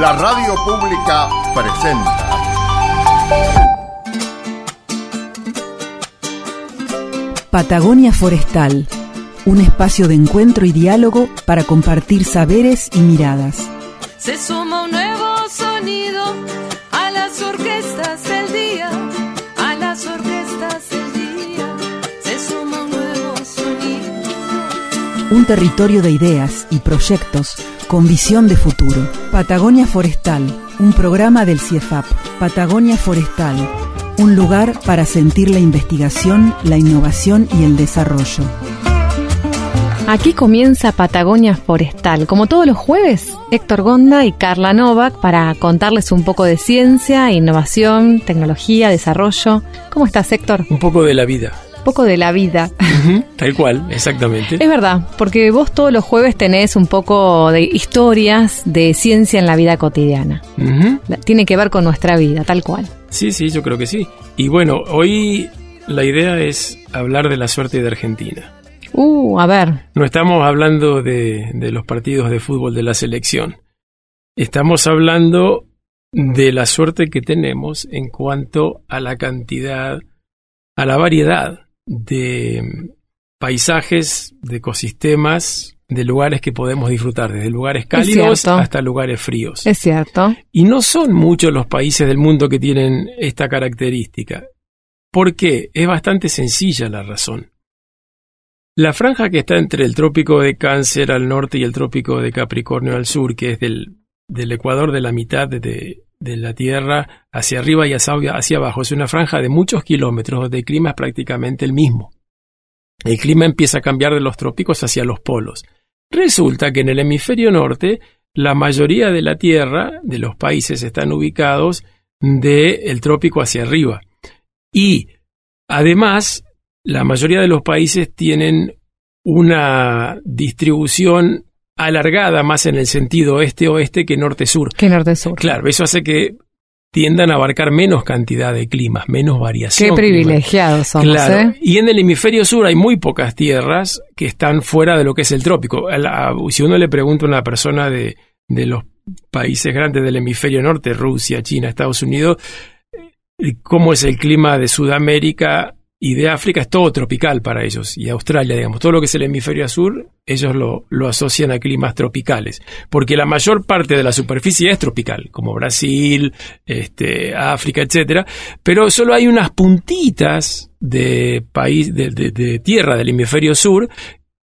La radio pública presenta. Patagonia Forestal, un espacio de encuentro y diálogo para compartir saberes y miradas. Se suma un nuevo sonido a las orquestas del día, a las orquestas del día. Se suma un nuevo sonido. Un territorio de ideas y proyectos con visión de futuro. Patagonia Forestal, un programa del CIEFAP. Patagonia Forestal, un lugar para sentir la investigación, la innovación y el desarrollo. Aquí comienza Patagonia Forestal, como todos los jueves, Héctor Gonda y Carla Novak para contarles un poco de ciencia, innovación, tecnología, desarrollo. ¿Cómo estás, Héctor? Un poco de la vida. Poco de la vida. Tal cual, exactamente. Es verdad, porque vos todos los jueves tenés un poco de historias de ciencia en la vida cotidiana. Tiene que ver con nuestra vida, tal cual. Sí, sí, yo creo que sí. Y bueno, hoy la idea es hablar de la suerte de Argentina. Uh, a ver, No estamos hablando de, de los partidos de fútbol de la selección. Estamos hablando de la suerte que tenemos en cuanto a la cantidad, a la variedad de paisajes, de ecosistemas, de lugares que podemos disfrutar, desde lugares cálidos hasta lugares fríos. es cierto. Y no son muchos los países del mundo que tienen esta característica. ¿Por qué? Es bastante sencilla la razón. La franja que está entre el trópico de Cáncer al norte y el trópico de Capricornio al sur, que es del, del Ecuador de la mitad de, de la Tierra hacia arriba y hacia, hacia abajo, es una franja de muchos kilómetros donde el clima es prácticamente el mismo. El clima empieza a cambiar de los trópicos hacia los polos. Resulta que en el hemisferio norte la mayoría de la Tierra, de los países, están ubicados del trópico hacia arriba. Y además, la mayoría de los países tienen una distribución alargada más en el sentido este-oeste que norte-sur. Que norte-sur. Claro, eso hace que tiendan a abarcar menos cantidad de climas, menos variación. Qué climática. privilegiados somos, Claro. ¿eh? Y en el hemisferio sur hay muy pocas tierras que están fuera de lo que es el trópico. A la- si uno le pregunta a una persona de, de los países grandes del hemisferio norte, Rusia, China, Estados Unidos, eh, cómo es el clima de Sudamérica y de África, es todo tropical para ellos. Y Australia, digamos, todo lo que es el hemisferio sur, ellos lo, lo asocian a climas tropicales. Porque la mayor parte de la superficie es tropical, como Brasil, este, África, etcétera, pero solo hay unas puntitas de país, de, de- de tierra del hemisferio sur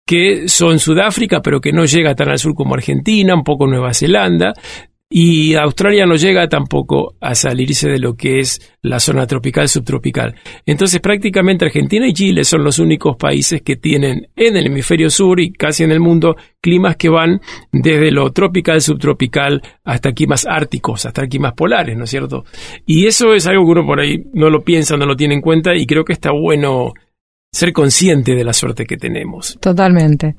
que son Sudáfrica, pero que no llega tan al sur como Argentina, un poco Nueva Zelanda, y Australia no llega tampoco a salirse de lo que es la zona tropical subtropical. Entonces prácticamente Argentina y Chile son los únicos países que tienen en el hemisferio sur y casi en el mundo climas que van desde lo tropical, subtropical, hasta climas árticos, hasta climas polares, ¿no es cierto? Y eso es algo que uno por ahí no lo piensa, no lo tiene en cuenta y creo que está bueno ser consciente de la suerte que tenemos. Totalmente.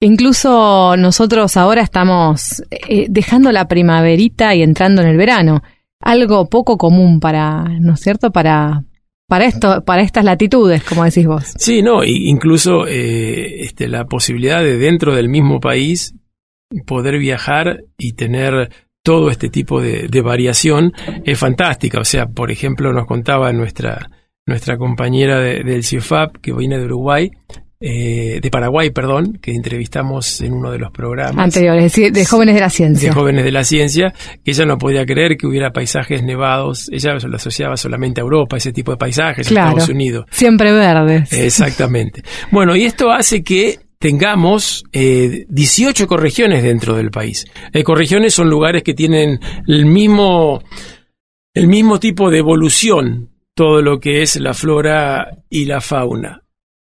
Incluso nosotros ahora estamos eh, dejando la primaverita y entrando en el verano. Algo poco común para, ¿no es cierto? Para, para esto, para estas latitudes, como decís vos. Sí, no, incluso eh, este, la posibilidad de dentro del mismo país poder viajar y tener todo este tipo de, de variación es fantástica. O sea, por ejemplo, nos contaba nuestra, nuestra compañera de- del CIFAP que viene de Uruguay, eh, de Paraguay, perdón, que entrevistamos en uno de los programas Anteriores, de, jóvenes de la ciencia. de jóvenes de la ciencia, que ella no podía creer que hubiera paisajes nevados, ella lo asociaba solamente a Europa, ese tipo de paisajes, a. Estados Unidos. Siempre verdes. Exactamente. Bueno, y esto hace que tengamos eh, 18 ecorregiones dentro del país. Ecorregiones son lugares que tienen el mismo, el mismo tipo de evolución, todo lo que es la flora y la fauna.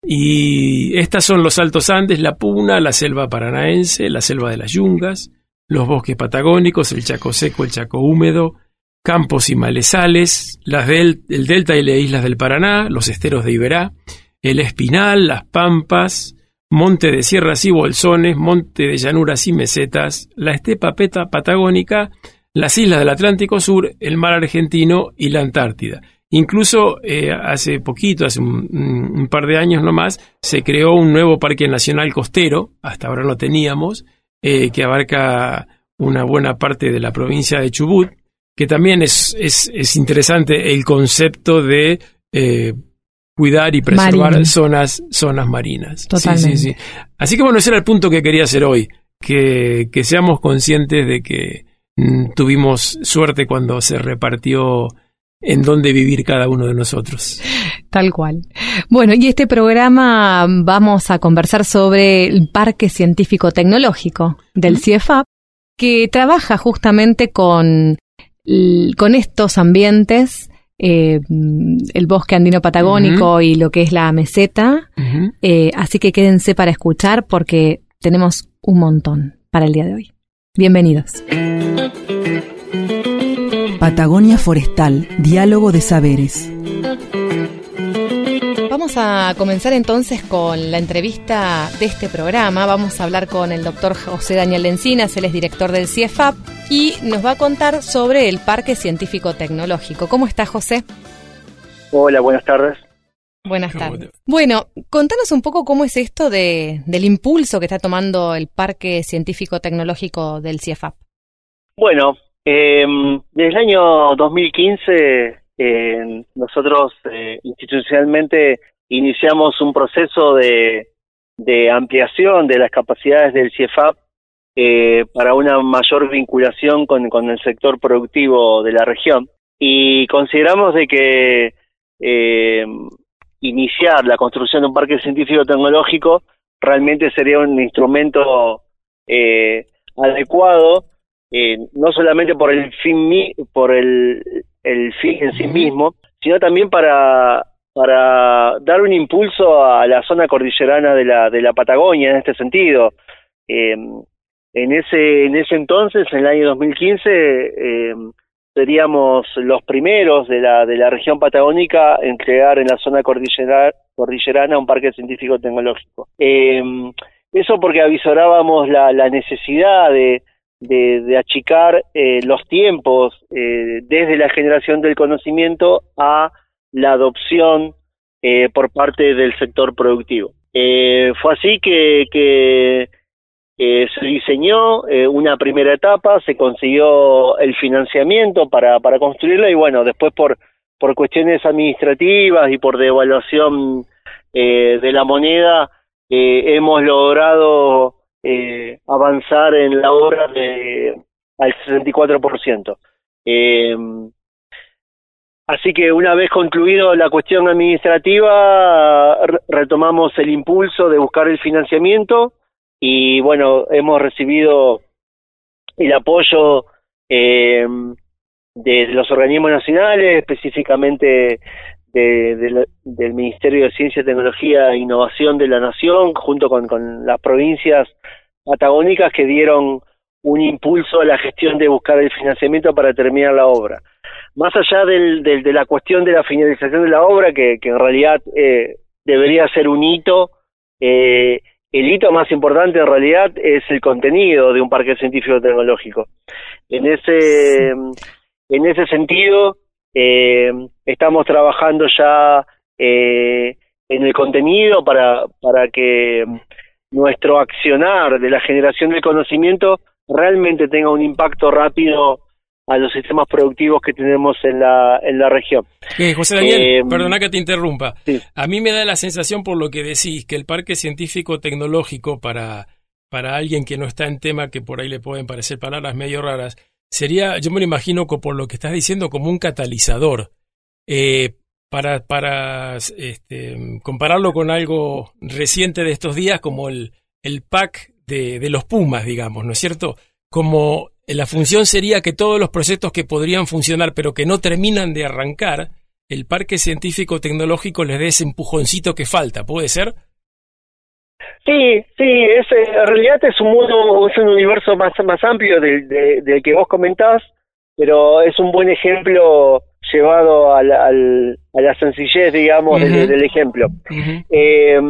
Y estas son los Altos Andes, la Puna, la selva paranaense, la selva de las yungas, los bosques patagónicos, el Chaco seco, el Chaco húmedo, campos y malezales, las del, el delta y las islas del Paraná, los esteros de Iberá, el Espinal, las Pampas, monte de sierras y bolsones, monte de llanuras y mesetas, la estepa peta patagónica, las islas del Atlántico Sur, el mar argentino y la Antártida. Incluso eh, hace poquito, hace un, un, par de años nomás, se creó un nuevo parque nacional costero, hasta ahora no teníamos, eh, que abarca una buena parte de la provincia de Chubut, que también es, es, es interesante el concepto de eh, cuidar y preservar zonas, zonas marinas. Totalmente. Sí, sí, sí. Así que bueno, ese era el punto que quería hacer hoy, que, que seamos conscientes de que mm, tuvimos suerte cuando se repartió en dónde vivir cada uno de nosotros. Tal cual. Bueno, y este programa vamos a conversar sobre el Parque Científico Tecnológico del CIEFAP, que trabaja justamente con, con estos ambientes, eh, el bosque andino patagónico y lo que es la meseta. Eh, así que quédense para escuchar porque tenemos un montón para el día de hoy. Bienvenidos. Patagonia Forestal, Diálogo de Saberes. Vamos a comenzar entonces con la entrevista de este programa. Vamos a hablar con el doctor José Daniel Encinas, él es director del CIEFAP, y nos va a contar sobre el Parque Científico Tecnológico. ¿Cómo está José? Hola, buenas tardes. Buenas ¿Cómo tardes. Bueno, contanos un poco cómo es esto de, del impulso que está tomando el Parque Científico Tecnológico del CIEFAP. Bueno, eh, desde el año 2015 eh, nosotros institucionalmente iniciamos un proceso de, de ampliación de las capacidades del CIEFAP eh, para una mayor vinculación con, con el sector productivo de la región. Y consideramos de que eh, iniciar la construcción de un parque científico tecnológico realmente sería un instrumento eh, adecuado eh, no solamente por el fin mi- por el, el fin en sí mismo, sino también para para dar un impulso a la zona cordillerana de la de la Patagonia en este sentido. Eh, en ese en ese entonces, en el año 2015, eh, seríamos los primeros de la de la región patagónica en crear en la zona cordillera, cordillerana un parque científico tecnológico. Eh, eso porque avisorábamos la, la necesidad de, de, achicar eh, los tiempos eh, desde la generación del conocimiento a la adopción eh, por parte del sector productivo. Eh, fue así que, que eh, se diseñó eh, una primera etapa, se consiguió el financiamiento para, para construirla y bueno, después por, por cuestiones administrativas y por devaluación de la moneda, hemos logrado eh, avanzar en la obra de, al 64%. Eh, así que una vez concluido la cuestión administrativa, re- retomamos el impulso de buscar el financiamiento y bueno, hemos recibido el apoyo eh, de los organismos nacionales, específicamente de- de la- del Ministerio de Ciencia, Tecnología e Innovación de la Nación, junto con, con las provincias patagónicas que dieron un impulso a la gestión de buscar el financiamiento para terminar la obra. Más allá del, del- de la cuestión de la finalización de la obra, que, que en realidad eh, debería ser un hito, eh, el hito más importante en realidad es el contenido de un parque científico tecnológico. En ese, en ese sentido, eh, estamos trabajando ya eh, en el contenido para, para que nuestro accionar de la generación del conocimiento realmente tenga un impacto rápido a los sistemas productivos que tenemos en la, en la región. Eh, José Daniel, Eh, perdona que te interrumpa. sí. A mí me da la sensación, por lo que decís, que el Parque Científico Tecnológico, para, para alguien que no está en tema, que por ahí le pueden parecer palabras medio raras, sería, yo me lo imagino por lo que estás diciendo, como un catalizador. Eh, para para este, compararlo con algo reciente de estos días, como el, el pack de, de los Pumas, digamos, ¿no es cierto? Como la función sería que todos los proyectos que podrían funcionar, pero que no terminan de arrancar, el parque científico tecnológico les dé ese empujoncito que falta, ¿puede ser? Sí, sí, es, eh, en realidad es un mundo, es un universo más, más amplio del, de- del que vos comentás, pero es un buen ejemplo llevado al, al- a la sencillez, digamos, del, ejemplo. Eh,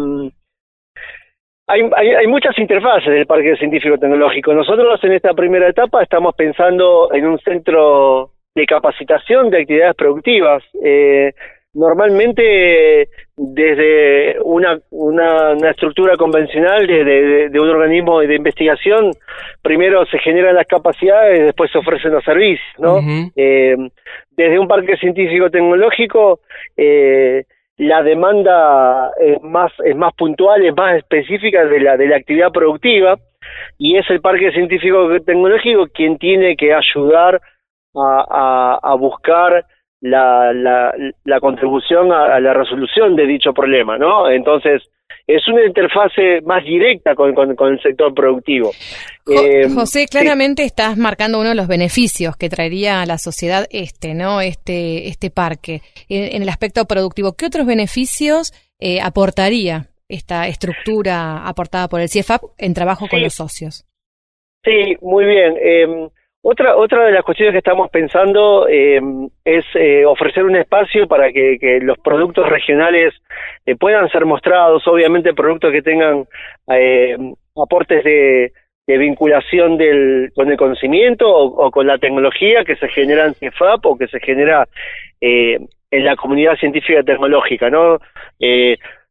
hay, hay, hay muchas interfaces del Parque Científico Tecnológico. Nosotros en esta primera etapa estamos pensando en un centro de capacitación de actividades productivas. Eh, normalmente desde una, una, una estructura convencional de, de, de, un organismo de investigación, primero se generan las capacidades y después se ofrecen los servicios, ¿no? eh, desde un parque científico tecnológico, eh, la demanda es más, es más puntual, es más específica de la, de la actividad productiva, y es el parque científico tecnológico quien tiene que ayudar a, a, a buscar la, la, la contribución a, a, la resolución de dicho problema, ¿no? Entonces, es una interfase más directa con, con, con el sector productivo. Eh, José, claramente sí. estás marcando uno de los beneficios que traería a la sociedad este, ¿no? Este, este parque, en, en el aspecto productivo. ¿Qué otros beneficios eh, aportaría esta estructura aportada por el CIEFAP en trabajo sí. con los socios? Sí, muy bien. Eh, otra, otra de las cuestiones que estamos pensando eh, es eh, ofrecer un espacio para que, los productos regionales eh, puedan ser mostrados, obviamente productos que tengan eh, aportes de, vinculación del, con el conocimiento o, con la tecnología que se genera en CIEFAP o que se genera en la comunidad científica y tecnológica, ¿no?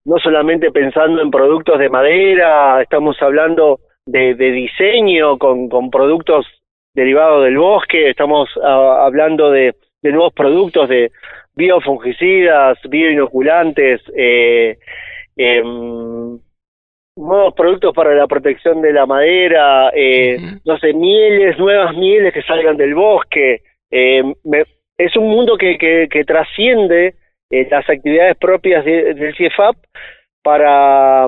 No solamente pensando en productos de madera, estamos hablando de, de diseño con, con productos derivado del bosque, estamos uh, hablando de, de, nuevos productos de biofungicidas, bioinoculantes, eh, eh, nuevos productos para la protección de la madera, eh, uh -huh. no sé, mieles, nuevas mieles que salgan del bosque. Me, es un mundo que, que, que trasciende las actividades propias de, del CIEFAP para,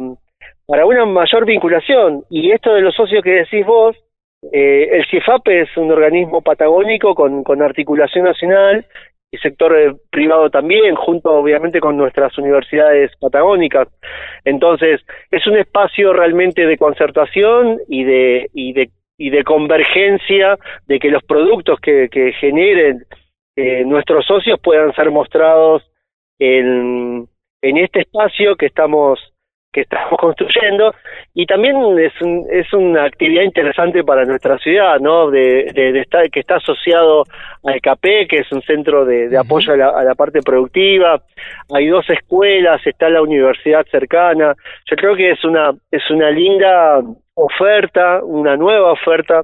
para una mayor vinculación. Y esto de los socios que decís vos, eh, el CIEFAP es un organismo patagónico con, con articulación nacional y sector eh, privado también, junto obviamente con nuestras universidades patagónicas. Entonces, es un espacio realmente de concertación y de, y de, y de convergencia de que los productos que, que generen eh, nuestros socios puedan ser mostrados en, en este espacio que estamos que estamos construyendo y también es, un, es una actividad interesante para nuestra ciudad, ¿no? De, de, de estar, que está asociado al CAPE, que es un centro de, de apoyo a la, a la, parte productiva. Hay dos escuelas, está la universidad cercana. Yo creo que es una es una linda oferta, una nueva oferta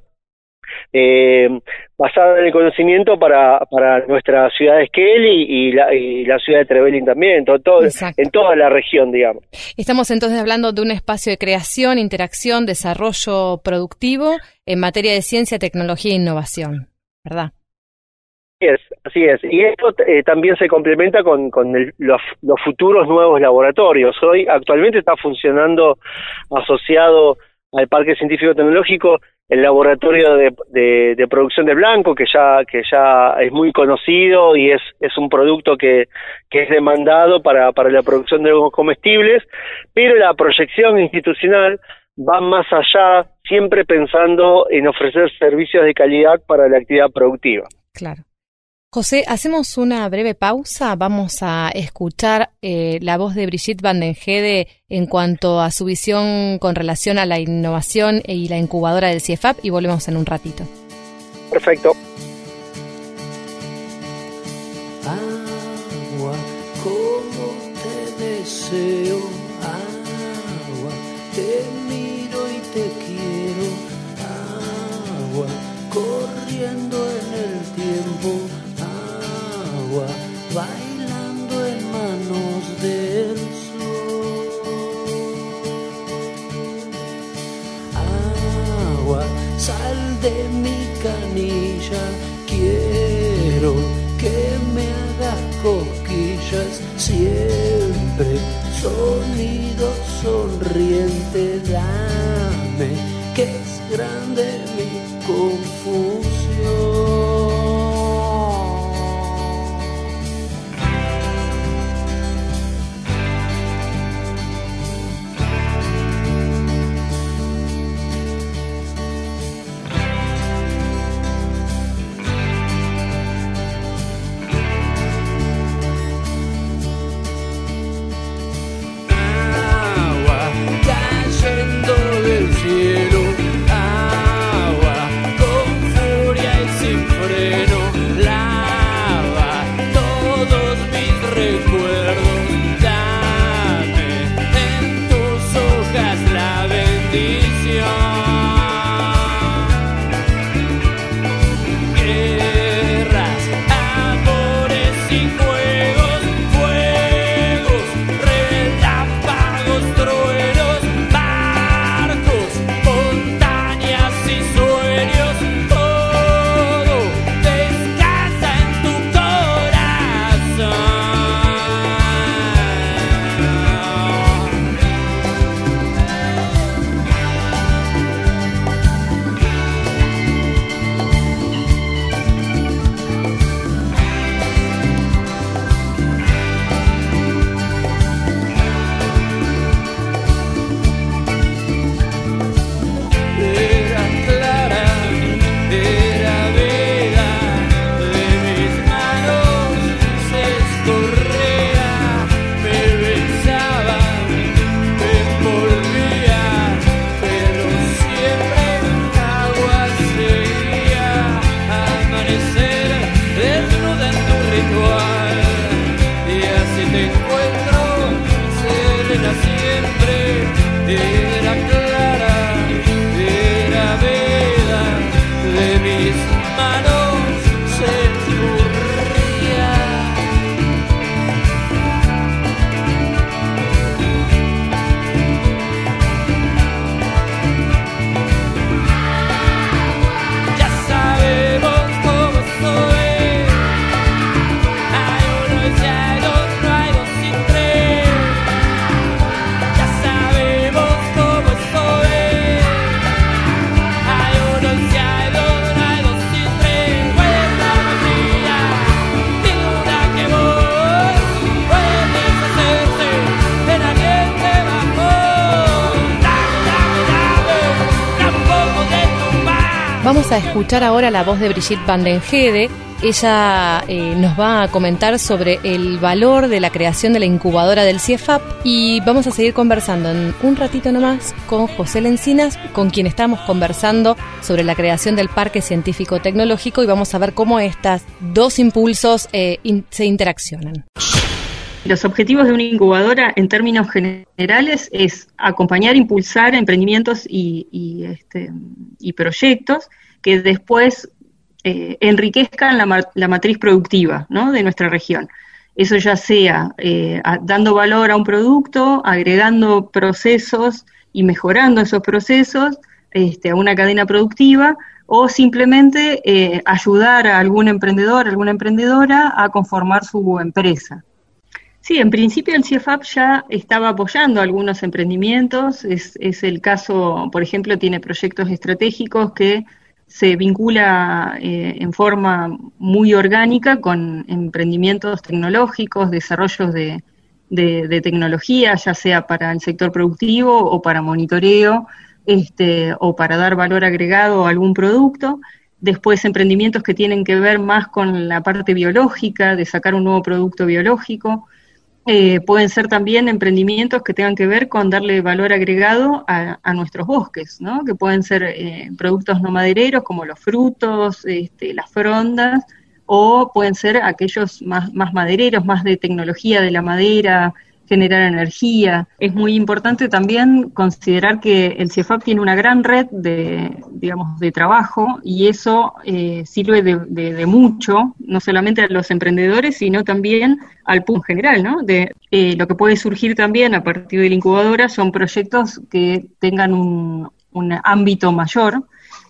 eh, basada en el conocimiento para, para nuestra ciudad de Esquel y, y, la, y la ciudad de Trevelin también, todo, todo en toda la región, digamos. Estamos entonces hablando de un espacio de creación, interacción, desarrollo productivo en materia de ciencia, tecnología e innovación, ¿verdad? Así es, así es. Y esto eh, también se complementa con, con el, los, los futuros nuevos laboratorios. Hoy actualmente está funcionando asociado al Parque Científico Tecnológico el laboratorio de, producción de blanco que ya que ya es muy conocido y es es un producto que, que es demandado para para la producción de comestibles pero la proyección institucional va más allá siempre pensando en ofrecer servicios de calidad para la actividad productiva. Claro José, hacemos una breve pausa. Vamos a escuchar eh, la voz de Brigitte Vandenhede en cuanto a su visión con relación a la innovación y la incubadora del CIEFAP y volvemos en un ratito. Perfecto. Agua, como te deseo, bailando en manos del sol. Agua, sal de mi canilla, quiero que me hagas cosquillas siempre. Sonido sonriente, dame que es grande mi confusión. Vamos a escuchar ahora la voz de Brigitte Van den. Ella eh, nos va a comentar sobre el valor de la creación de la incubadora del CIEFAP y vamos a seguir conversando en un ratito nomás con José Lencinas, con quien estamos conversando sobre la creación del Parque Científico Tecnológico y vamos a ver cómo estos dos impulsos eh, se interaccionan. Los objetivos de una incubadora en términos generales es acompañar, impulsar emprendimientos y, este, proyectos que después eh, enriquezcan la, ma- la matriz productiva de nuestra región. Eso ya sea eh, dando valor a un producto, agregando procesos y mejorando esos procesos este, a una cadena productiva o simplemente eh, ayudar a algún emprendedor, alguna emprendedora a conformar su empresa. Sí, en principio el CIEFAP ya estaba apoyando algunos emprendimientos. Es, es el caso, por ejemplo, tiene proyectos estratégicos que se vincula eh, en forma muy orgánica con emprendimientos tecnológicos, desarrollos de, de, de tecnología, ya sea para el sector productivo o para monitoreo, este, o para dar valor agregado a algún producto. Después emprendimientos que tienen que ver más con la parte biológica, de sacar un nuevo producto biológico. Eh, pueden ser también emprendimientos que tengan que ver con darle valor agregado a, a nuestros bosques, ¿no? que pueden ser eh, productos no madereros como los frutos, este, las frondas, o pueden ser aquellos más, más madereros, más de tecnología de la madera, generar energía. Es muy importante también considerar que el CIEFAP tiene una gran red de, digamos, de trabajo y eso eh, sirve de, mucho, no solamente a los emprendedores, sino también al punto general, ¿no? De eh, lo que puede surgir también a partir de la incubadora son proyectos que tengan un, un ámbito mayor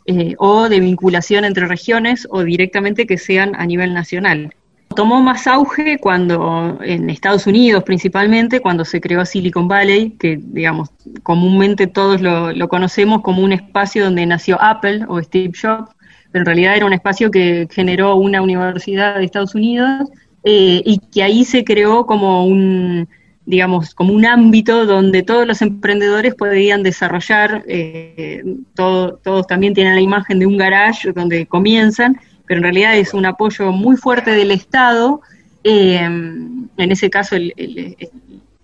eh, o de vinculación entre regiones o directamente que sean a nivel nacional. Tomó más auge cuando, en Estados Unidos principalmente, cuando se creó Silicon Valley, que digamos, comúnmente todos lo, conocemos como un espacio donde nació Apple o Steve Jobs, pero en realidad era un espacio que generó una universidad de Estados Unidos eh, y que ahí se creó como un, digamos, como un ámbito donde todos los emprendedores podían desarrollar, eh, todo, todos también tienen la imagen de un garage donde comienzan, pero en realidad es un apoyo muy fuerte del Estado, eh, en ese caso el, el,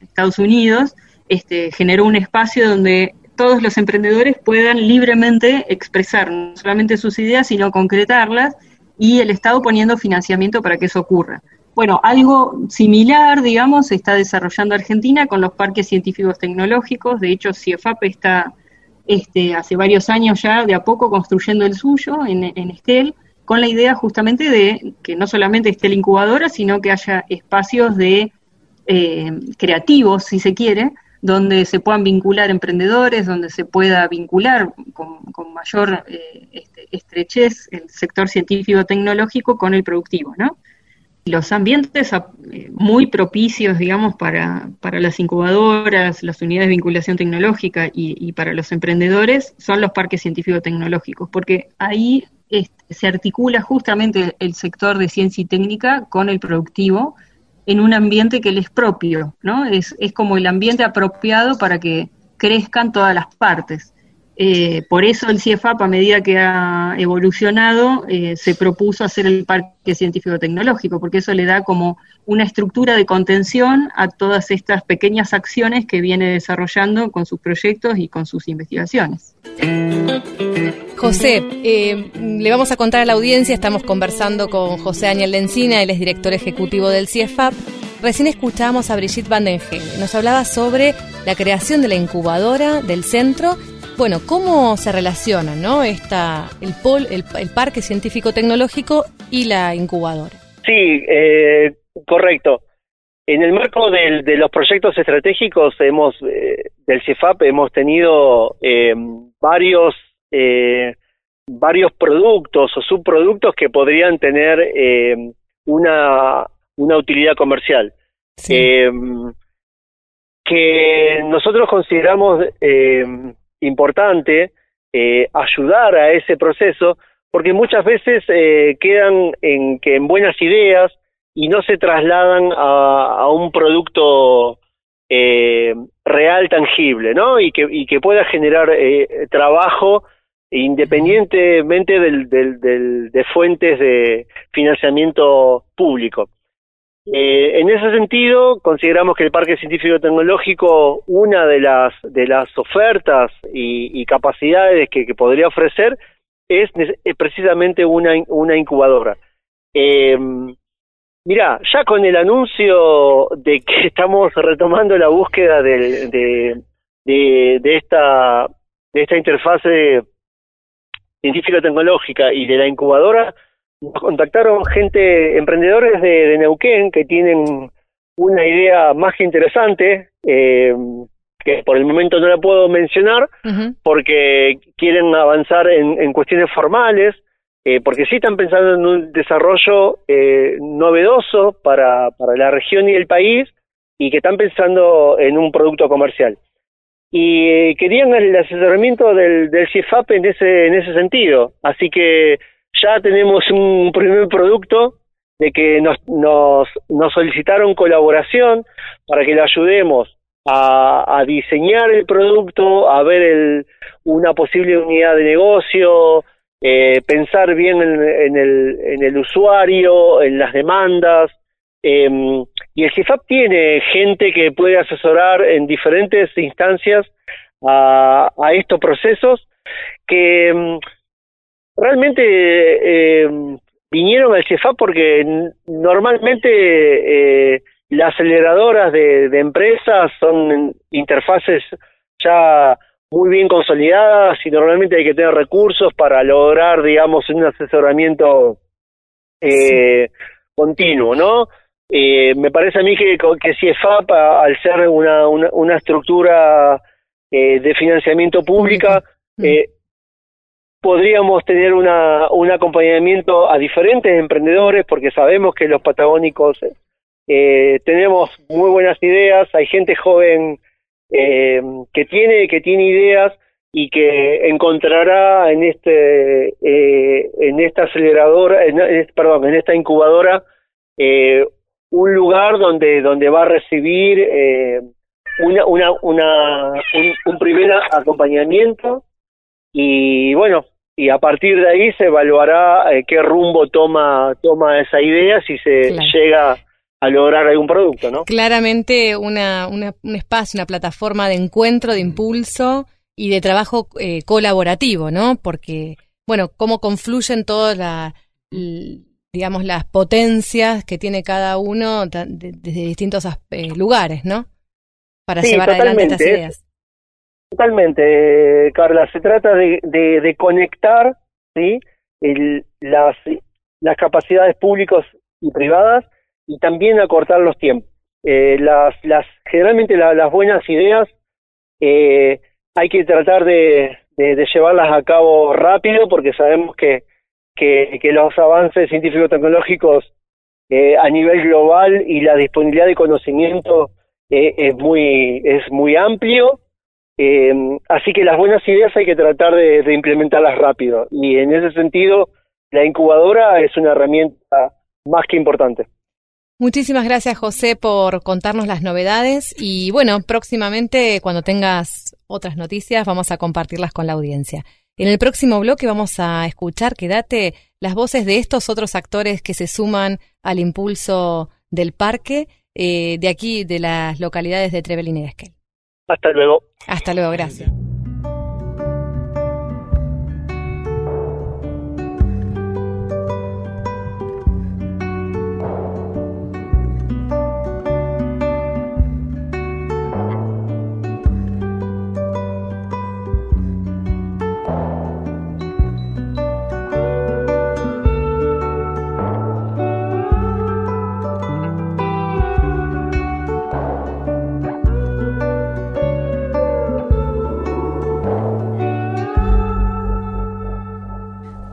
Estados Unidos, este, generó un espacio donde todos los emprendedores puedan libremente expresar no solamente sus ideas, sino concretarlas, y el Estado poniendo financiamiento para que eso ocurra. Bueno, algo similar, digamos, se está desarrollando Argentina con los parques científicos tecnológicos, de hecho CIEFAP está este, hace varios años ya de a poco construyendo el suyo en, en Estel, con la idea justamente de que no solamente esté la incubadora, sino que haya espacios de eh, creativos, si se quiere, donde se puedan vincular emprendedores, donde se pueda vincular con, mayor eh, este, estrechez el sector científico-tecnológico con el productivo, ¿no? Los ambientes eh, muy propicios, digamos, para, para las incubadoras, las unidades de vinculación tecnológica y, y para los emprendedores son los parques científico-tecnológicos, porque ahí este, se articula justamente el sector de ciencia y técnica con el productivo en un ambiente que les es propio, ¿no? Es, es como el ambiente apropiado para que crezcan todas las partes. Eh, por eso el CIEFAP, a medida que ha evolucionado, eh, se propuso hacer el parque científico-tecnológico, porque eso le da como una estructura de contención a todas estas pequeñas acciones que viene desarrollando con sus proyectos y con sus investigaciones. José, eh, le vamos a contar a la audiencia, estamos conversando con José Ángel Lencina, él es director ejecutivo del CIEFAP. Recién escuchábamos a Brigitte Van den Hege, nos hablaba sobre la creación de la incubadora del centro bueno, ¿cómo se relaciona ¿no? Esta, el, pol, el, el Parque Científico Tecnológico y la incubadora? Sí, eh, correcto. En el marco del, de los proyectos estratégicos hemos eh, del CIEFAP hemos tenido eh, varios varios productos o subproductos que podrían tener una, una utilidad comercial. Sí. que nosotros consideramos importante eh, ayudar a ese proceso porque muchas veces eh, quedan en que en buenas ideas y no se trasladan a, un producto eh, real tangible no y que pueda generar trabajo independientemente del, del- de fuentes de financiamiento público. Eh, en ese sentido, consideramos que el Parque Científico Tecnológico, una de las, de las ofertas y, y capacidades que, podría ofrecer es, es precisamente una, una incubadora. Eh, mira, ya con el anuncio de que estamos retomando la búsqueda del- de, de, de esta, de esta interfase científico-tecnológica y de la incubadora, nos contactaron gente, emprendedores de, de Neuquén que tienen una idea más que interesante, eh, que por el momento no la puedo mencionar, porque quieren avanzar en, en cuestiones formales, eh, porque sí están pensando en un desarrollo eh, novedoso para, para la región y el país, y que están pensando en un producto comercial. Y eh, querían el asesoramiento del, del CIEFAP en ese, en ese sentido. Así que ya tenemos un primer producto de que nos, nos, nos solicitaron colaboración para que le ayudemos a, a diseñar el producto, a ver el, una posible unidad de negocio, eh, pensar bien en, en el, en el usuario, en las demandas. eh, y el CIFAP tiene gente que puede asesorar en diferentes instancias a, a estos procesos que mm, realmente eh, vinieron al CIFAP porque normalmente eh, las aceleradoras de, de empresas son interfaces ya muy bien consolidadas y normalmente hay que tener recursos para lograr, digamos, un asesoramiento eh, continuo, ¿no? Eh, me parece a mí que, que CIEFAP, al ser una, una, una estructura eh, de financiamiento pública, eh, podríamos tener una, un acompañamiento a diferentes emprendedores, porque sabemos que los patagónicos eh, tenemos muy buenas ideas, hay gente joven eh, que tiene que tiene ideas y que encontrará en este eh, en esta aceleradora en, perdón en esta incubadora eh, un lugar donde donde va a recibir eh, una una una un, un primer acompañamiento y bueno y a partir de ahí se evaluará eh, qué rumbo toma toma esa idea si se Claro. llega a lograr algún producto no Claramente una, una- un espacio, una plataforma de encuentro, de impulso y de trabajo eh, colaborativo, ¿no? Porque, bueno, cómo confluyen todas la, digamos, las potencias que tiene cada uno desde distintos eh, lugares, ¿no? Para Sí, llevar adelante estas ideas. Totalmente, eh, Carla. Se trata de, de, conectar ¿sí? El- las, las capacidades públicas y privadas y también acortar los tiempos. Eh, las, las, generalmente la- las buenas ideas eh, hay que tratar de, llevarlas a cabo rápido porque sabemos que, que, que los avances científico-tecnológicos eh, a nivel global y la disponibilidad de conocimiento eh, es muy es muy amplio eh, así que las buenas ideas hay que tratar de, implementarlas rápido y en ese sentido la incubadora es una herramienta más que importante. Muchísimas gracias, José, por contarnos las novedades y bueno, próximamente cuando tengas otras noticias vamos a compartirlas con la audiencia. En el próximo bloque vamos a escuchar, quédate, las voces de estos otros actores que se suman al impulso del parque eh, de aquí, de las localidades de Trevelin y de Esquel. Hasta luego. Hasta luego, gracias.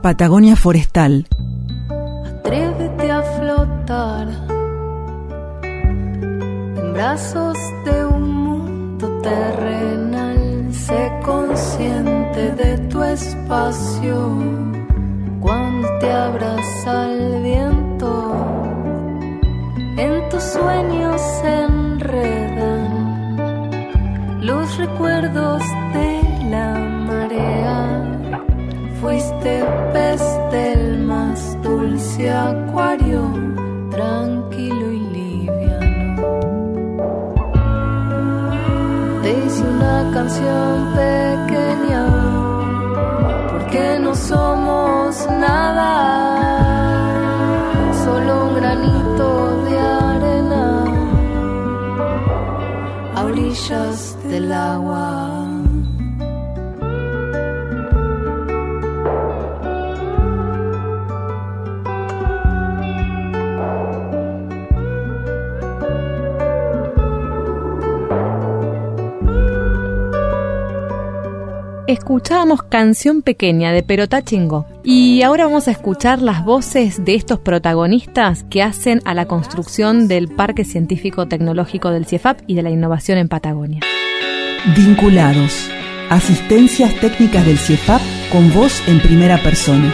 Patagonia Forestal. Atrévete a flotar en brazos de un mundo terrenal. Sé consciente de tu espacio cuando te abraza el viento. En tus sueños se enredan los recuerdos fuiste pez del más dulce acuario, tranquilo y liviano. Te hice una canción Escuchábamos Canción Pequeña de Perotá Chingo. Y ahora vamos a escuchar las voces de estos protagonistas que hacen a la construcción del Parque Científico Tecnológico del CIEFAP y de la innovación en Patagonia. Vinculados. Asistencias técnicas del CIEFAP con voz en primera persona.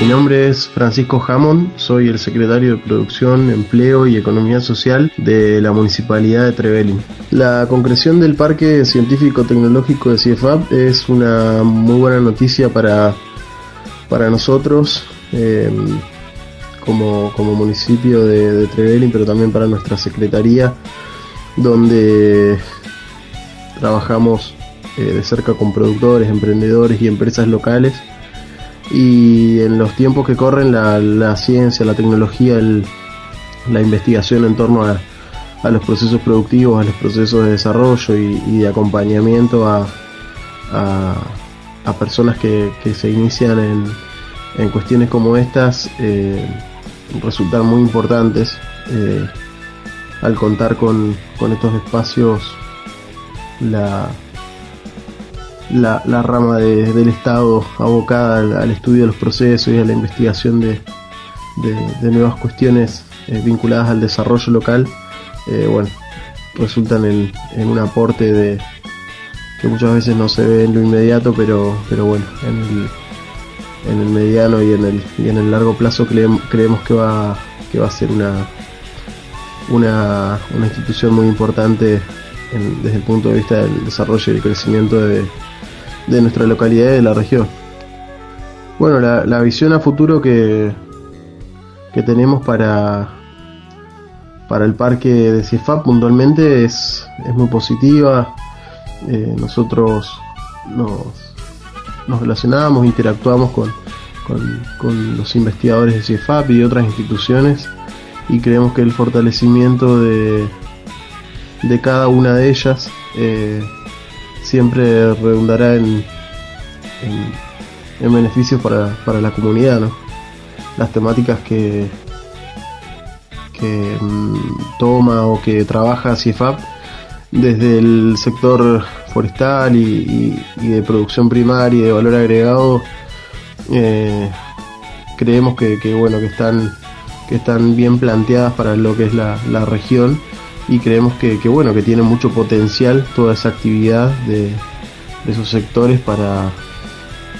Mi nombre es Francisco Jamón, soy el secretario de Producción, Empleo y Economía Social de la Municipalidad de Trevelin. La concreción del Parque Científico Tecnológico de CIEFAP es una muy buena noticia para, para nosotros eh, como, como, municipio de, de Trevelin, pero también para nuestra secretaría, donde trabajamos eh, de cerca con productores, emprendedores y empresas locales y en los tiempos que corren la, la ciencia, la tecnología, el, la investigación en torno a, a, los procesos productivos, a los procesos de desarrollo y, de acompañamiento a, a, a personas que, que, se inician en, en, cuestiones como estas eh, resultan muy importantes eh, al contar con, con estos espacios la, la, la rama de, del Estado abocada al, estudio de los procesos y a la investigación de, de, nuevas cuestiones eh, vinculadas al desarrollo local, eh, bueno, resultan en, en, un aporte de que muchas veces no se ve en lo inmediato, pero, pero bueno, en el, en el mediano y en el, y en el largo plazo creemos, que, va, que va a ser una, una, una institución muy importante desde el punto de vista del desarrollo y el crecimiento de, de nuestra localidad y de la región. Bueno, la, visión a futuro que, que tenemos para, para el parque de CIEFAP puntualmente es, es muy positiva. Eh, nosotros nos, nos, relacionamos, interactuamos con, con, los investigadores de CIEFAP y otras instituciones y creemos que el fortalecimiento de, de cada una de ellas eh, siempre redundará en, en, en beneficios para, para, la comunidad. ¿no? Las temáticas que, que mmm, toma o que trabaja CIEFAP desde el sector forestal y, y, y, de producción primaria y de valor agregado eh, creemos que, que, bueno que están que están bien planteadas para lo que es la, la región y creemos que, bueno que tiene mucho potencial toda esa actividad de, esos sectores para,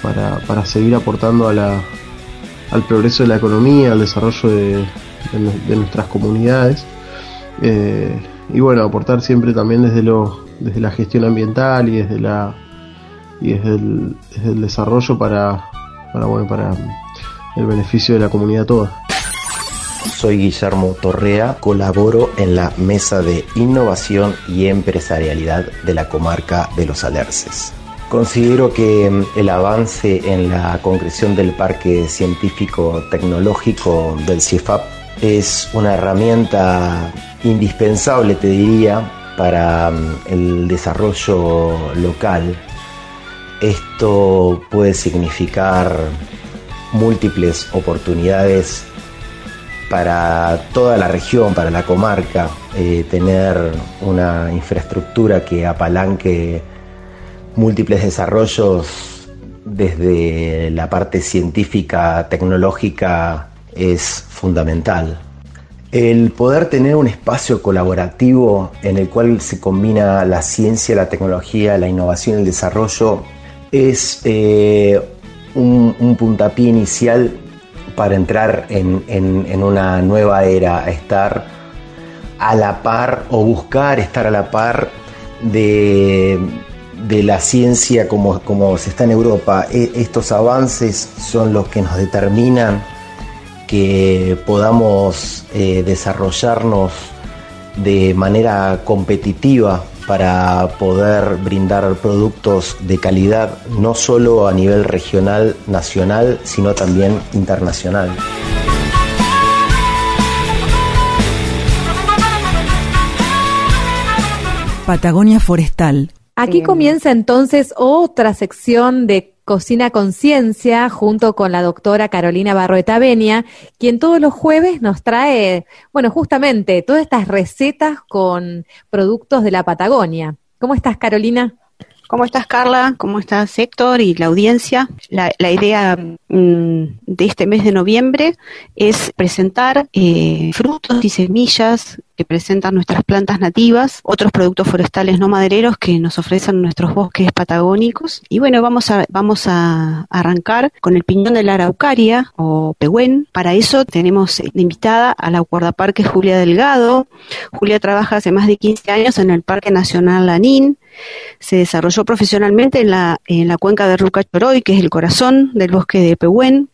para, para, seguir aportando a la, al progreso de la economía, al desarrollo de, de, de nuestras comunidades eh, y bueno aportar siempre también desde lo desde la gestión ambiental y desde la y desde el, desde el desarrollo para, para bueno para el beneficio de la comunidad toda. Soy Guillermo Torrea, colaboro en la Mesa de Innovación y Empresarialidad de la comarca de los Alerces. Considero que el avance en la concreción del Parque Científico Tecnológico del CIEFAP es una herramienta indispensable, te diría, para el desarrollo local. Esto puede significar múltiples oportunidades para toda la región, para la comarca, eh, tener una infraestructura que apalanque múltiples desarrollos desde la parte científica, tecnológica, es fundamental. El poder tener un espacio colaborativo en el cual se combina la ciencia, la tecnología, la innovación y el desarrollo es eh, un, un puntapié inicial para entrar en, en, una nueva era, estar a la par o buscar estar a la par de, de la ciencia como, como se está en Europa. E- estos avances son los que nos determinan que podamos eh, desarrollarnos de manera competitiva para poder brindar productos de calidad no solo a nivel regional, nacional, sino también internacional. Patagonia Forestal. Aquí comienza entonces otra sección de Cocina Conciencia junto con la doctora Carolina Barroeta Benia, quien todos los jueves nos trae, bueno, justamente todas estas recetas con productos de la Patagonia. ¿Cómo estás, Carolina? ¿Cómo estás, Carla? ¿Cómo estás, Héctor y la audiencia? La, la idea mm, de este mes de noviembre es presentar eh, frutos y semillas presentan nuestras plantas nativas, otros productos forestales no madereros que nos ofrecen nuestros bosques patagónicos. Y bueno, vamos a, vamos a arrancar con el piñón de la araucaria o pehuen. Para eso tenemos invitada a la guardaparque Julia Delgado. Julia trabaja hace más de 15 años en el Parque Nacional Lanín. Se desarrolló profesionalmente en la, en la cuenca de Ruca Choroy, que es el corazón del bosque de Pehuen,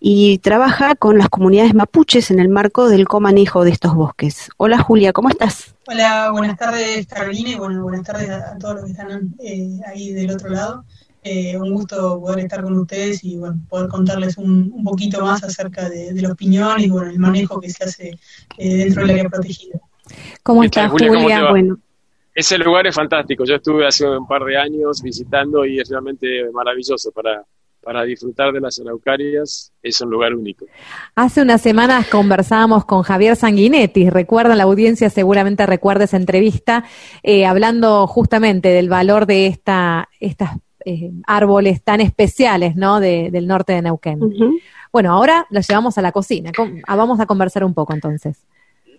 y trabaja con las comunidades mapuches en el marco del comanejo de estos bosques. Hola Julia, ¿cómo estás? Hola, buenas tardes Carolina y bueno, buenas tardes a, a todos los que están eh, ahí del otro lado. Eh, un gusto poder estar con ustedes y bueno, poder contarles un, un poquito más acerca de, de los piñones y bueno, el manejo que se hace eh, dentro del área protegida. ¿Cómo ¿Qué tal, estás, Julia? Bueno, Ese lugar es fantástico. Yo estuve hace un par de años visitando y es realmente maravilloso para, para disfrutar de las araucarias. Es un lugar único. Hace unas semanas conversábamos con Javier Sanguinetti, recuerdan la audiencia, seguramente recuerda esa entrevista, eh, hablando justamente del valor de esta, estas eh, árboles tan especiales, ¿no? De- del norte de Neuquén. Bueno, ahora los llevamos a la cocina. Ah, Vamos a conversar un poco entonces.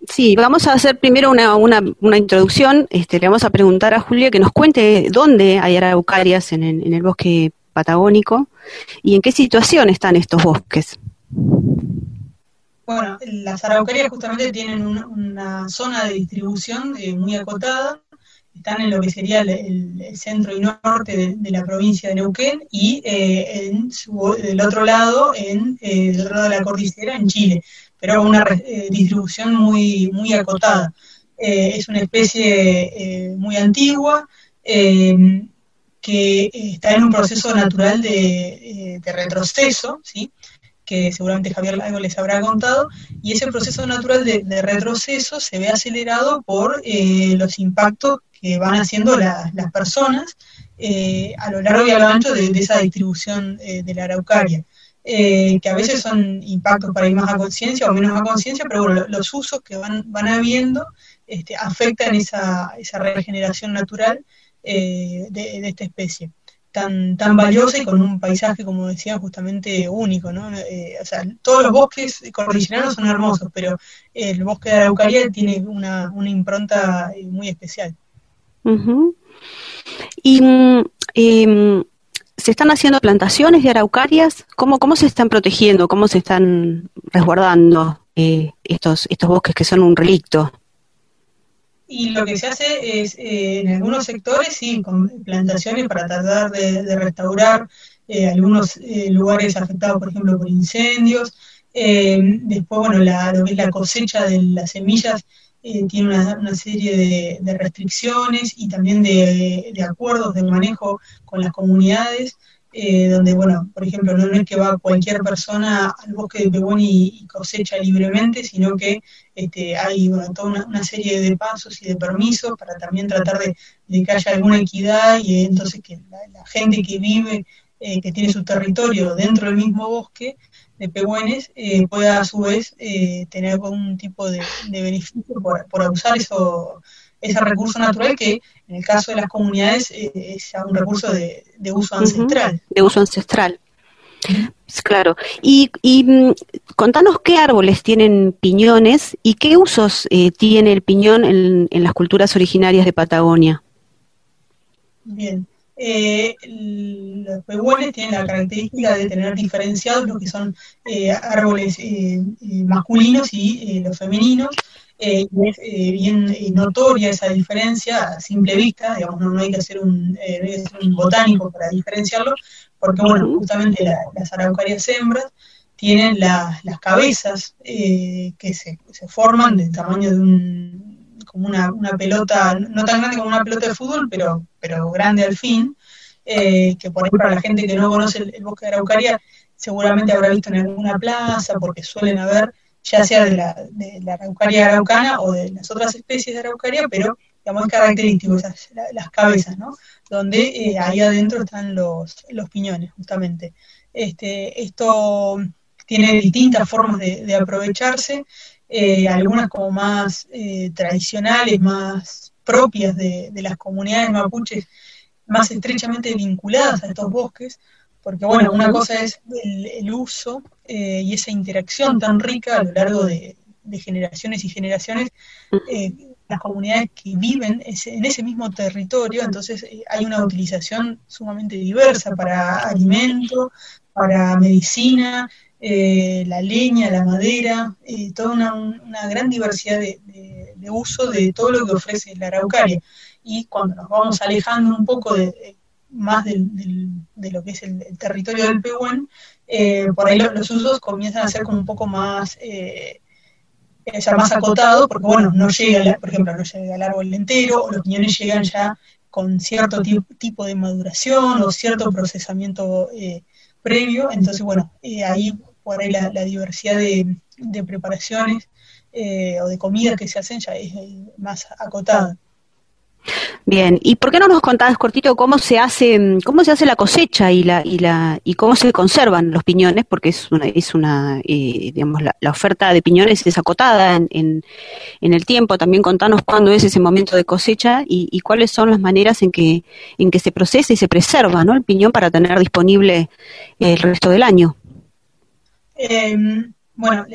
Sí, vamos a hacer primero una, una, una introducción. Este, le vamos a preguntar a Julia que nos cuente dónde hay araucarias en el bosque patagónico y en qué situación están estos bosques. Bueno, las araucarias justamente tienen una, zona de distribución eh, muy acotada, están en lo que sería el, centro y norte de, la provincia de Neuquén y eh, en su- del otro lado, en, eh, del lado de la cordillera, en Chile, pero una eh, distribución muy, muy acotada. Es una especie muy antigua, que está en un proceso natural de, eh, de retroceso, ¿sí? que seguramente Javier algo les habrá contado, y ese proceso natural de, retroceso se ve acelerado por eh, los impactos que van haciendo la- las personas eh, a lo largo y a lo ancho de, esa distribución eh, de la araucaria, eh, que a veces son impactos para ir más a conciencia o menos a conciencia, pero bueno, lo- los usos que van, van habiendo este, afectan esa, esa regeneración natural eh, de, de esta especie tan, tan valiosa y con un paisaje, como decía, justamente único, ¿no? Eh, o sea, todos los bosques cordilleranos son hermosos, pero el bosque de Araucaria tiene una, una impronta eh, muy especial. Ujú. Y em, se están haciendo plantaciones de araucarias. ¿Cómo, cómo se están protegiendo? ¿Cómo se están resguardando eh, estos, estos bosques que son un relicto? Y lo que se hace es, eh, en algunos sectores, sí, con plantaciones para tratar de, restaurar eh, algunos eh, lugares afectados, por ejemplo, por incendios. Después, bueno, la, lo que es la cosecha de las semillas tiene una, serie de, de restricciones y también de, de acuerdos de manejo con las comunidades, eh, donde, bueno, por ejemplo, no, es que va cualquier persona al bosque de Pehuen y, cosecha libremente, sino que este, hay bueno, toda una, serie de pasos y de permisos para también tratar de, que haya alguna equidad y entonces que la, gente que vive, eh, que tiene su territorio dentro del mismo bosque de Pehuenes, eh, pueda a su vez eh, tener algún tipo de, de beneficio por, por usar eso, ese recurso natural que en el caso de las comunidades eh, es ya un recurso de, de uso ancestral. De uso ancestral. Es Claro. Y, y mm, contanos qué árboles tienen piñones y qué usos eh, tiene el piñón en, en las culturas originarias de Patagonia. Bien. Eh, los pehuenes tienen la característica de tener diferenciados lo que son eh, árboles eh, eh, masculinos y eh, los femeninos. Eh, es eh, bien notoria esa diferencia a simple vista, digamos, no, no hay que hacer un, eh, hay que un botánico para diferenciarlo, porque bueno, justamente la- las araucarias hembras tienen la- las cabezas eh, que se, se forman del tamaño de un, como una, una pelota, no tan grande como una pelota de fútbol, pero, pero grande al fin, eh, que por ahí para la gente que no conoce el, el bosque de araucaria, seguramente habrá visto en alguna plaza, porque suelen haber, ya sea de la, de la araucaria araucana o de las otras especies de araucaria, pero digamos es característico esas, las cabezas, ¿no? Donde eh, ahí adentro están los, los piñones, justamente. Este, esto tiene distintas formas de, de aprovecharse, eh, algunas como más eh, tradicionales, más propias de, de las comunidades mapuches, más estrechamente vinculadas a estos bosques, porque bueno, una cosa es el, el uso eh, y esa interacción tan rica a lo largo de, de generaciones y generaciones, eh, las comunidades que viven ese- en ese mismo territorio, entonces eh, hay una utilización sumamente diversa para alimento, para medicina, eh, la leña, la madera, eh, toda una, una gran diversidad de, de- de uso de todo lo que ofrece la araucaria. Y cuando nos vamos alejando un poco de- más del- del- de lo que es el, el territorio del Pehuen, eh, por ahí lo- los usos comienzan a ser como un poco más, eh, ya más acotados, porque bueno, no llega, por ejemplo, no llega al árbol entero, o los piñones llegan ya con cierto ti- tipo de maduración o cierto procesamiento eh, previo, entonces bueno, eh, ahí por ahí la, diversidad de, de preparaciones eh, o de comidas que se hacen ya es más acotada. Bien, ¿y por qué no nos contás cortito cómo se hace, mm, cómo se hace la cosecha y la y la y cómo se conservan los piñones? Porque es una es una eh, digamos la, oferta de piñones es acotada en, en, en el tiempo. También contanos cuándo es ese momento de cosecha y, y cuáles son las maneras en que en que se procesa y se preserva, ¿no? El piñón para tener disponible el resto del año. Eh, bueno,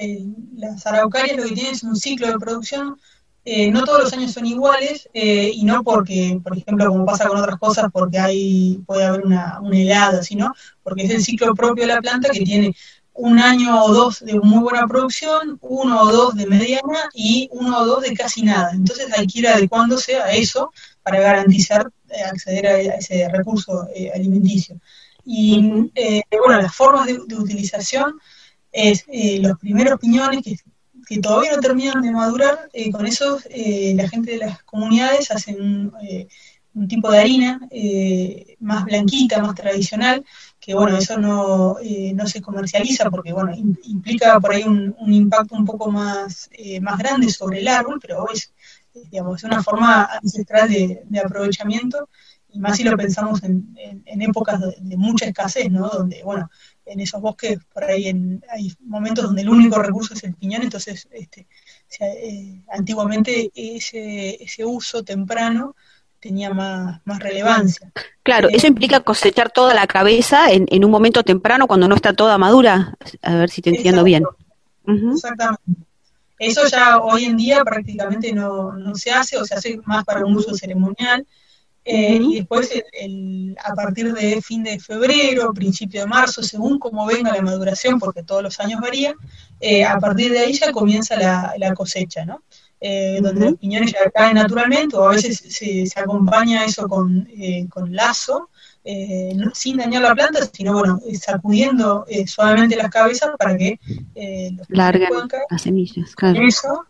las araucarias lo que tienen es un ciclo de producción. Eh, no todos los años son iguales eh, y no porque, por ejemplo, como pasa con otras cosas, porque hay puede haber una, una helada, sino porque es el ciclo propio de la planta que tiene un año o dos de muy buena producción, uno o dos de mediana y uno o dos de casi nada. Entonces hay que ir adecuándose a eso para garantizar eh, acceder a, ese recurso eh, alimenticio. Y eh, bueno, las formas de, de utilización es eh, los primeros piñones que, que todavía no terminan de madurar, eh, con esos eh, la gente de las comunidades hacen un, eh, un tipo de harina más blanquita, más tradicional, que bueno, eso no, no se comercializa porque bueno, im- implica por ahí un, impacto un poco más, más grande sobre el árbol, pero es, digamos, es una forma ancestral de, aprovechamiento, y más si lo pensamos en, en- en épocas de, de mucha escasez, ¿no? Donde, bueno, en esos bosques por ahí en- hay momentos donde el único recurso es el piñón, entonces este, o sea, eh, antiguamente ese, ese uso temprano tenía más, más relevancia. Claro, eso implica cosechar toda la cabeza en, en un momento temprano cuando no está toda madura. A ver si te entiendo bien. Exactamente. Eso ya hoy en día prácticamente no, no se hace o se hace más para un uso ceremonial. Eh, y después, el- el- a partir de fin de febrero, principio de marzo, según como venga la maduración, porque todos los años varía, eh, a partir de ahí ya comienza la, la cosecha, ¿no? Eh, donde los piñones ya caen naturalmente, o a veces se, se acompaña eso con, eh, con lazo, no- sin dañar la planta, sino bueno, sacudiendo suavemente las cabezas para que los Largan puedan caer. las semillas, claro. Eso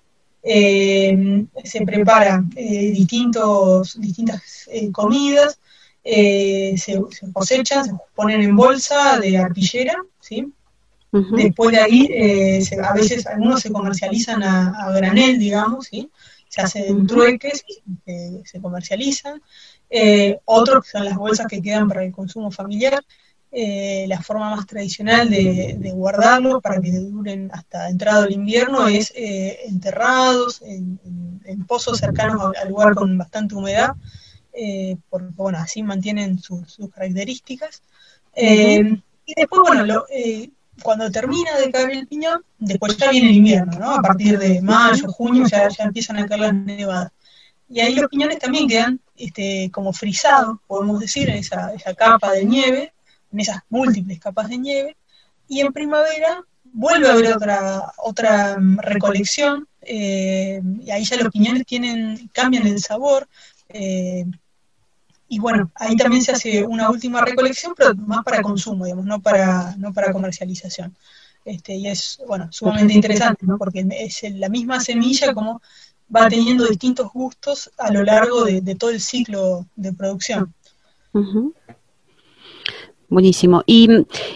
eh, se preparan eh, distintos, distintas eh, comidas, eh, se, se cosechan, se ponen en bolsa de arpillera, ¿sí? Después de ahí, se- a veces algunos se comercializan a, a granel, digamos, ¿sí? Se hacen trueques, se comercializan. Eh, otros son las bolsas que quedan para el consumo familiar. Eh, la forma más tradicional de, de guardarlos para que duren hasta entrado el invierno es eh, enterrados en, pozos cercanos al- lugar con bastante humedad, eh, porque bueno, así mantienen sus, sus características. Eh, y después, bueno, cuando termina de caer el piñón, después ya viene el invierno, ¿no? A partir de mayo, junio ya, ya empiezan a caer las nevadas. Y ahí los piñones también quedan este, como frisados, podemos decir, en esa capa de nieve, en esas múltiples capas de nieve. Y en primavera vuelve a haber otra, otra mm, recolección eh, y ahí ya los piñones tienen, cambian el sabor. eh, y bueno, ahí también se hace una última recolección, pero más para consumo, digamos, no para, no para comercialización. Este, y es, bueno, sumamente interesante, ¿no? Porque es la misma semilla como va teniendo distintos gustos a lo largo de, de todo el ciclo de producción. Buenísimo. Y,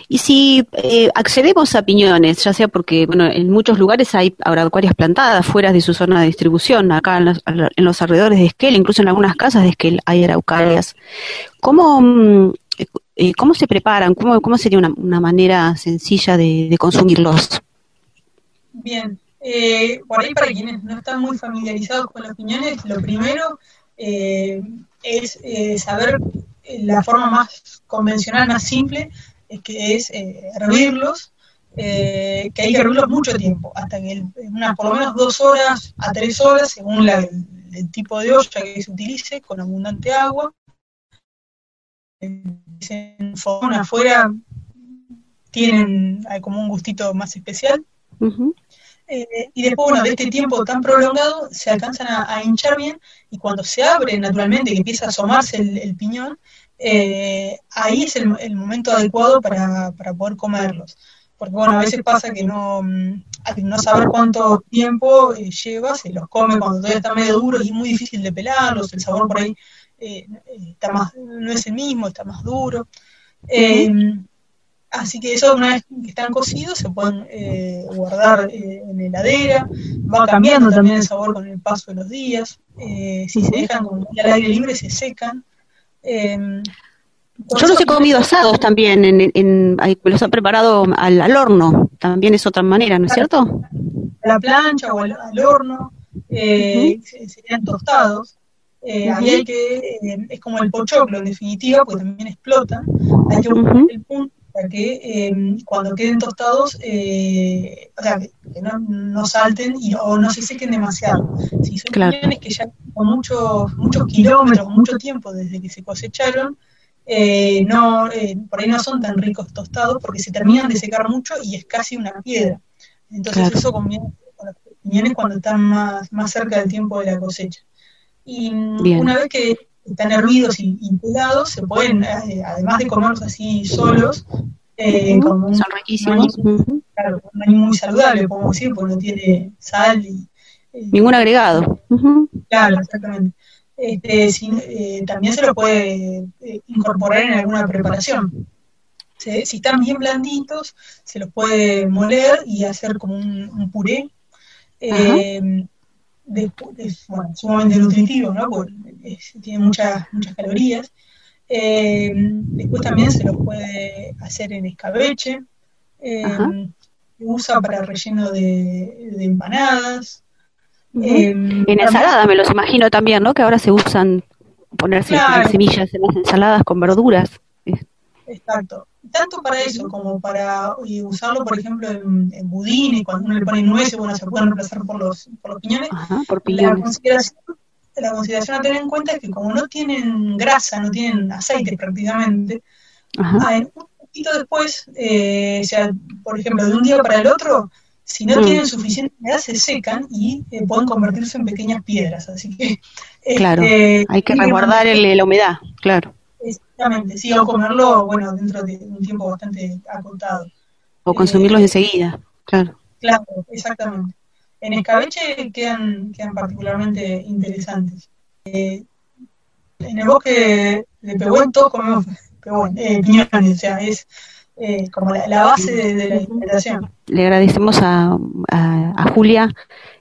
si eh, accedemos a piñones, ya sea porque, bueno, en muchos lugares hay araucarias plantadas fuera de su zona de distribución, acá en los, en los alrededores de Esquel, incluso en algunas casas de Esquel hay araucarias. ¿Cómo, mm, eh, cómo se preparan? ¿Cómo, sería una, manera sencilla de, consumirlos? Bien, eh, por ahí para quienes no están muy familiarizados con los piñones, lo primero eh, es eh, saber la forma más convencional, más simple, es que es eh, hervirlos, eh, que hay que hervirlos mucho tiempo, hasta que el- unas por lo menos dos horas a tres horas, según la- el, el tipo de olla que se utilice, con abundante agua. En fogón afuera tienen hay como un gustito más especial. Eh, y después, bueno, de este tiempo tan prolongado, se alcanzan a, a hinchar bien y cuando se abre naturalmente, que empieza a asomarse el, el piñón, eh, ahí es el, el momento adecuado para, para poder comerlos. Porque bueno, a veces pasa que no, al no saber cuánto tiempo eh, lleva, se los come cuando todavía están medio duros y es muy difícil de pelarlos, el sabor por ahí eh, está más, no es el mismo, está más duro. Eh, Así que eso una vez que están cocidos se pueden eh, guardar eh, en heladera, va cambiando también el sabor con el paso de los días, si se dejan como al aire libre se secan. Eh, Yo los he comido asados también, en, los han preparado al, al horno, también es otra manera, ¿no es cierto? a la plancha o al, al horno, eh, se- serían tostados. Eh, ahí hay que, eh, es como el pochoclo en definitiva, porque también explotan. Hay que buscar el punto para que eh, cuando queden tostados, eh, o sea, que, no, no salten y, o no se sequen demasiado. Si son Claro. piñones que ya con muchos, muchos kilómetros, mucho tiempo desde que se cosecharon, eh, no, eh, por ahí no son tan ricos tostados porque se terminan de secar mucho y es casi una piedra. Entonces Claro. eso conviene con los piñones cuando están más, más cerca del tiempo de la cosecha. Y Bien. una vez que están hervidos y, y pelados, se pueden, eh, además de comerlos así solos, eh, como un son riquísimos. maní, claro, un maní muy saludable, podemos decir, porque no tiene sal y Ningún agregado. Claro, exactamente. Este, si- eh, también se lo puede eh, incorporar en alguna preparación. Se- si están bien blanditos, se los puede moler y hacer como un, un puré. Eh, de- es bueno, sumamente nutritivo, ¿no? Porque es- tiene muchas, muchas calorías. Eh, después también se los puede hacer en escabeche. Eh, se usa para relleno de, de empanadas. Eh, En ensaladas me los imagino también, ¿no? Que ahora se usan ponerse Claro. semillas en las ensaladas con verduras. Exacto. Tanto para eso como para usarlo, por ejemplo, en, en budines, cuando uno le pone nueces, bueno, se pueden reemplazar por los, por los piñones. Ajá, por La piñones. consideración, la consideración a tener en cuenta es que como no tienen grasa, no tienen aceite prácticamente, ah, un poquito después, eh, o sea, por ejemplo, de un día para el otro, si no Mm. tienen suficiente humedad, se secan y eh, pueden convertirse en pequeñas piedras. Así que, Claro, este, hay que resguardar la humedad, claro. Exactamente, sí, o comerlo, bueno, dentro de un tiempo bastante acotado. O consumirlos enseguida, claro. Claro, exactamente. En escabeche quedan, quedan particularmente interesantes. Eh, en el bosque de Pehuen todos comemos Pehuen, eh, piñones, o sea, es eh, como la, la base de, de la alimentación. Le agradecemos a, a- a Julia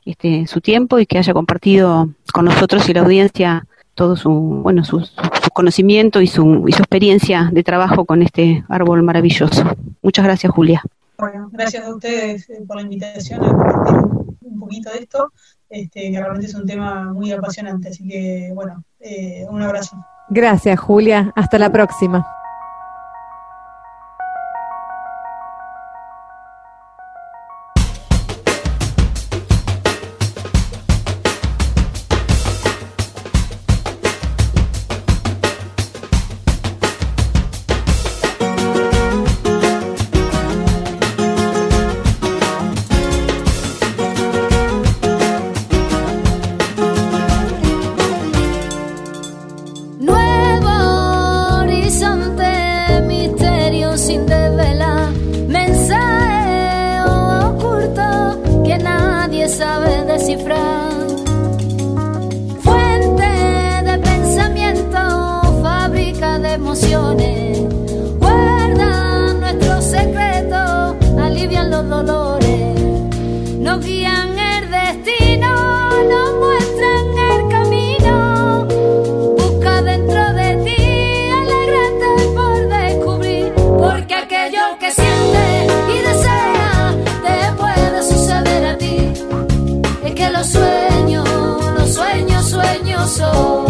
este, su tiempo y que haya compartido con nosotros y la audiencia todo su bueno su, su- conocimiento y su, y su experiencia de trabajo con este árbol maravilloso. Muchas gracias, Julia. Bueno, gracias a ustedes eh, por la invitación a compartir un poquito de esto, este, que realmente es un tema muy apasionante. Así que, bueno, eh, un abrazo. Gracias, Julia. Hasta la próxima. decifrar. Sueños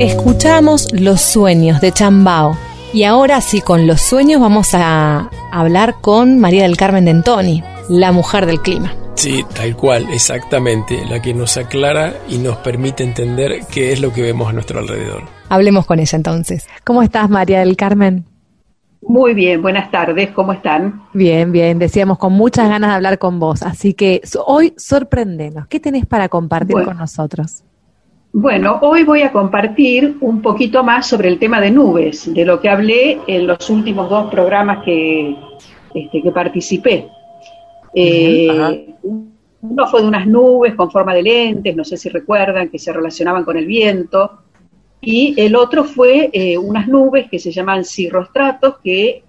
Escuchamos Los Sueños de Chambao. Y ahora sí, con los sueños vamos a hablar con María del Carmen de Antoni, la mujer del clima. Sí, tal cual, exactamente, la que nos aclara y nos permite entender qué es lo que vemos a nuestro alrededor. Hablemos con ella entonces. ¿Cómo estás, María del Carmen? Muy bien, buenas tardes, ¿cómo están? Bien, bien, decíamos con muchas ganas de hablar con vos, así que hoy sorprendenos. ¿Qué tenés para compartir Bueno. con nosotros? Bueno, hoy voy a compartir un poquito más sobre el tema de nubes, de lo que hablé en los últimos dos programas que, este, que participé. Eh, uno fue de unas nubes con forma de lentes, no sé si recuerdan, que se relacionaban con el viento, y el otro fue eh, unas nubes que se llaman cirrostratos, que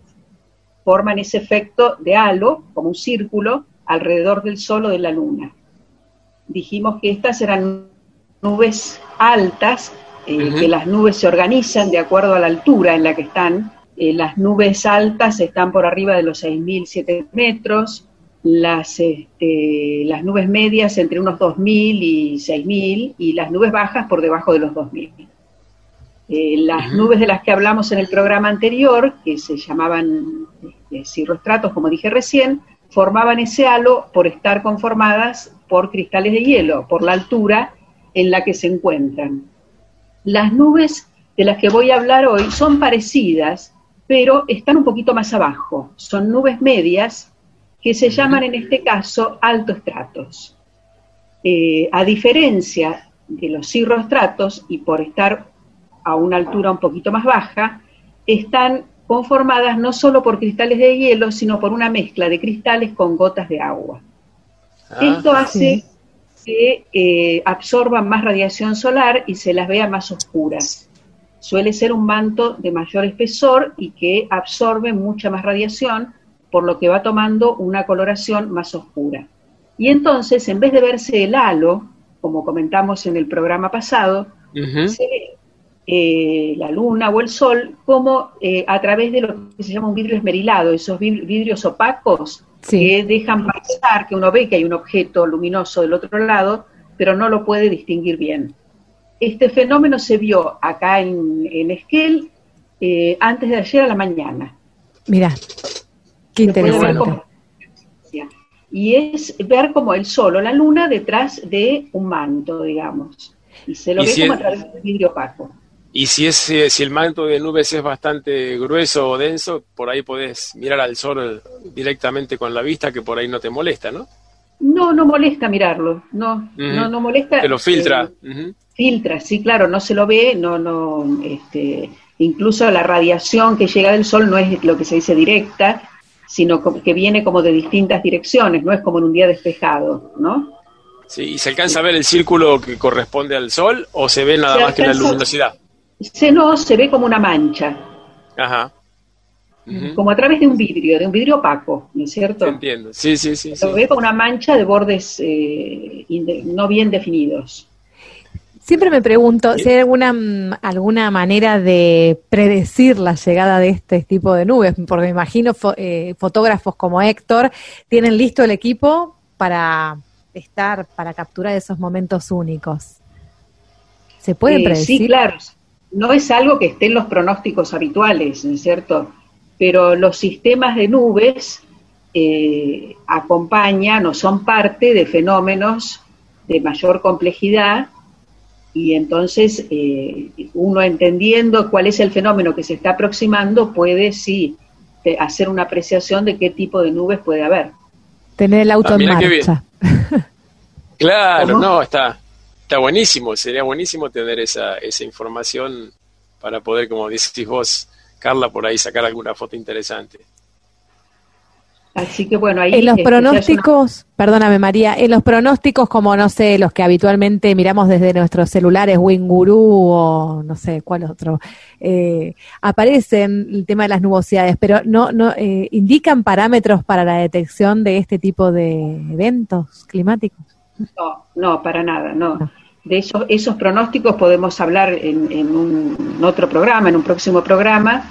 forman ese efecto de halo, como un círculo, alrededor del Sol o de la Luna. Dijimos que estas eran nubes altas, eh, que las nubes se organizan de acuerdo a la altura en la que están. Eh, las nubes altas están por arriba de los 6.000, 7 metros, las, este, las nubes medias entre unos 2.000 y 6.000 y las nubes bajas por debajo de los 2.000. Eh, las nubes de las que hablamos en el programa anterior, que se llamaban este, cirrostratos, como dije recién, formaban ese halo por estar conformadas por cristales de hielo, por la altura en la que se encuentran. Las nubes de las que voy a hablar hoy son parecidas, pero están un poquito más abajo. Son nubes medias que se llaman en este caso altoestratos. Eh, a diferencia de los cirrostratos, y por estar a una altura un poquito más baja, están conformadas no solo por cristales de hielo, sino por una mezcla de cristales con gotas de agua. Esto hace que eh, absorban más radiación solar y se las vea más oscuras. Suele ser un manto de mayor espesor y que absorbe mucha más radiación, por lo que va tomando una coloración más oscura. Y entonces, en vez de verse el halo, como comentamos en el programa pasado, se ve eh, la luna o el sol como eh, a través de lo que se llama un vidrio esmerilado, esos vid- vidrios opacos que dejan pasar que uno ve que hay un objeto luminoso del otro lado, pero no lo puede distinguir bien. Este fenómeno se vio acá en, en Esquel eh, antes de ayer a la mañana. Mira, qué interesante. como- y es ver como el sol o la luna detrás de un manto, digamos. Y se lo Y ve si como a través del vidrio opaco. Y si, es, eh, si el manto de nubes es bastante grueso o denso, por ahí podés mirar al sol directamente con la vista, que por ahí no te molesta, ¿no? No, no molesta mirarlo, no, no, no molesta. Te lo filtra. eh, filtra, sí, claro, no se lo ve, no, no, este, incluso la radiación que llega del sol no es lo que se dice directa, sino que viene como de distintas direcciones, no es como en un día despejado, ¿no? Sí, ¿Y se alcanza a ver el círculo que corresponde al sol o se ve nada Se más que la luminosidad? Se no, se ve como una mancha, Ajá. Como a través de un vidrio, de un vidrio opaco, ¿no es cierto? Entiendo. Sí, sí, sí. sí. Lo ve como una mancha de bordes eh, no bien definidos. Siempre me pregunto si hay alguna, mm, alguna manera de predecir la llegada de este tipo de nubes, porque me imagino fo- eh, fotógrafos como Héctor tienen listo el equipo para estar, para capturar esos momentos únicos. ¿Se puede Eh, predecir? Sí, claro. No es algo que esté en los pronósticos habituales, ¿no es cierto? pero los sistemas de nubes eh, acompañan o son parte de fenómenos de mayor complejidad y entonces eh, uno entendiendo cuál es el fenómeno que se está aproximando puede sí hacer una apreciación de qué tipo de nubes puede haber. Tener el auto Ah, en bien. marcha. Claro, ¿Cómo? no, está, está buenísimo, sería buenísimo tener esa, esa información para poder, como decís vos, Carla, por ahí sacar alguna foto interesante. Así que bueno, ahí En los este, una- pronósticos, perdóname María, en los pronósticos como no sé, los que habitualmente miramos desde nuestros celulares, Winguru o no sé cuál otro, eh, aparecen el tema de las nubosidades, pero no, no eh, indican parámetros para la detección de este tipo de eventos climáticos. No, no, para nada, no. De esos, esos pronósticos podemos hablar en, en un en otro programa, en un próximo programa,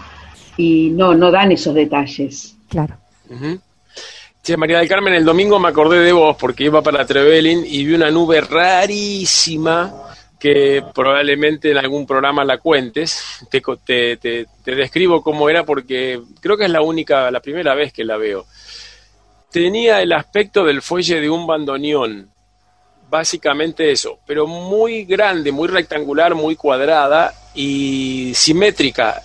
y no, no dan esos detalles. Claro. Ujú. Che, María del Carmen, el domingo me acordé de vos porque iba para Trevelin y vi una nube rarísima que probablemente en algún programa la cuentes. Te, co- te, te- te describo cómo era porque creo que es la única, la primera vez que la veo. Tenía el aspecto del fuelle de un bandoneón, básicamente eso, pero muy grande, muy rectangular, muy cuadrada y simétrica.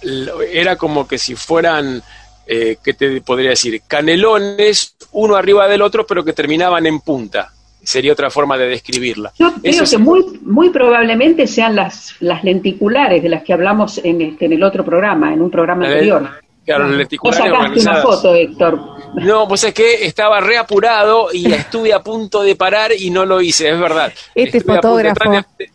Era como que si fueran, eh, ¿qué te podría decir? Canelones, uno arriba del otro, pero que terminaban en punta. Sería otra forma de describirla. Yo creo Eso que muy, muy probablemente sean las, las lenticulares de las que hablamos en, este, en el otro programa, en un programa anterior. Claro, las Vos sacaste una organizadas. foto, Héctor. No, pues es que estaba reapurado y estuve a punto de parar y no lo hice, es verdad. Este Estuve fotógrafo. de-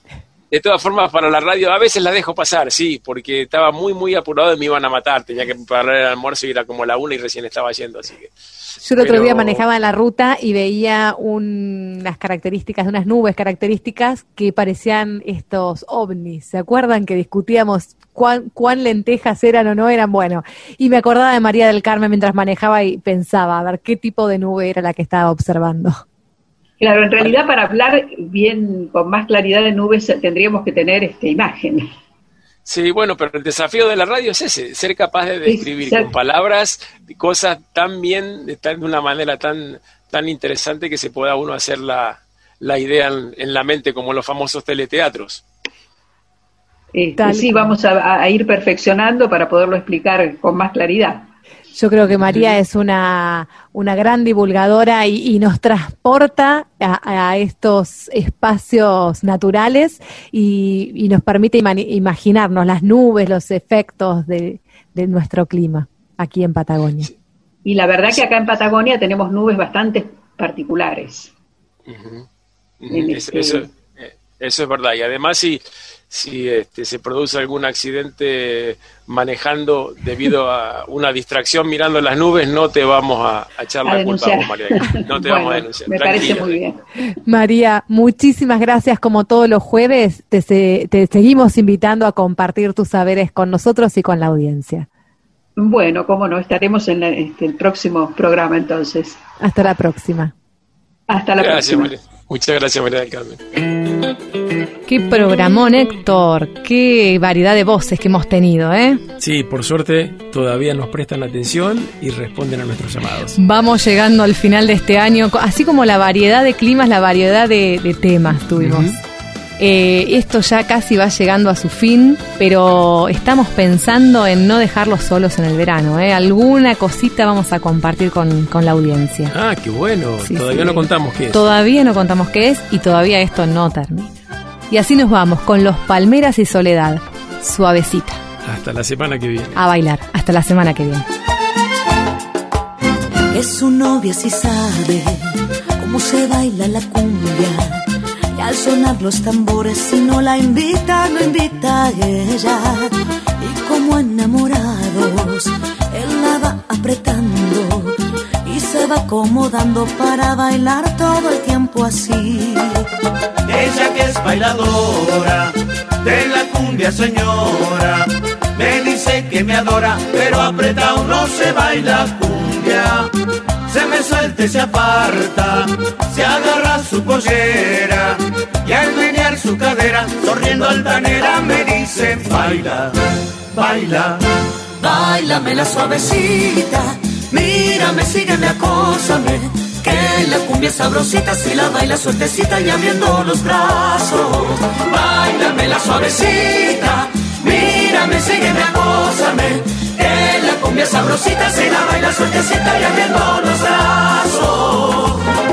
de todas formas, para la radio a veces la dejo pasar, sí, porque estaba muy, muy apurado y me iban a matar. Tenía que parar el almuerzo y era como la una y recién estaba yendo, así que. Yo el otro Pero- día manejaba la ruta y veía un- unas características, unas nubes características que parecían estos ovnis. ¿Se acuerdan que discutíamos cuán, cuán lentejas eran o no eran? Bueno, y me acordaba de María del Carmen mientras manejaba y pensaba a ver qué tipo de nube era la que estaba observando. Claro, en realidad para hablar bien, con más claridad de nubes, tendríamos que tener este, imagen. Sí, bueno, pero el desafío de la radio es ese, ser capaz de describir con palabras cosas tan bien, de, tan- de una manera tan, tan interesante que se pueda uno hacer la, la idea en, en la mente, como los famosos teleteatros. Este, sí, vamos a, a ir perfeccionando para poderlo explicar con más claridad. Yo creo que María es una, una gran divulgadora y, y nos transporta a, a estos espacios naturales y, y nos permite imaginarnos las nubes, los efectos de, de nuestro clima aquí en Patagonia. Y la verdad que acá en Patagonia tenemos nubes bastante particulares. Es- este- Eso, eso es verdad. Y además, si, si este, se produce algún accidente manejando debido a una distracción mirando las nubes, no te vamos a, a echar la culpa a denunciar. vos, María. No te vamos a denunciar. Me parece muy bien. María, muchísimas gracias como todos los jueves. Te, se- te seguimos invitando a compartir tus saberes con nosotros y con la audiencia. Bueno, cómo no, estaremos en la- este, el próximo programa entonces. Hasta la próxima. Hasta la Gracias, próxima. María. Muchas gracias, María del Carmen. Qué programón, Héctor. Qué variedad de voces que hemos tenido, ¿eh? Sí, por suerte todavía nos prestan atención y responden a nuestros llamados. Vamos llegando al final de este año, así como la variedad de climas, la variedad de, de temas tuvimos. Ujú. Eh, esto ya casi va llegando a su fin, pero estamos pensando en no dejarlos solos en el verano. ¿eh? Alguna cosita vamos a compartir con, con la audiencia. Ah, qué bueno. Sí, Todavía sí. no contamos qué es. Todavía no contamos qué es y todavía esto no termina. Y así nos vamos con los Palmeras y Soledad. Suavecita. Hasta la semana que viene. A bailar. Hasta la semana que viene. que su novia sí sabe cómo se baila la cumbia. Al sonar los tambores, si no la invita, lo invita ella. Y como enamorados, él la va apretando y se va acomodando para bailar todo el tiempo así. Ella que es bailadora de la cumbia señora, me dice que me adora, pero apretado no se baila cumbia. Se me suelta y se aparta, se agarra su pollera y al menear su cadera, sonriendo altanera me dice baila, baila, bailame la suavecita, mírame, sígueme, acósame, que la cumbia sabrosita si la baila suertecita y abriendo los brazos. Bailame la suavecita, mírame, sígueme, acósame, cumbia sabrosita si la baila suertecita y abriendo los brazos.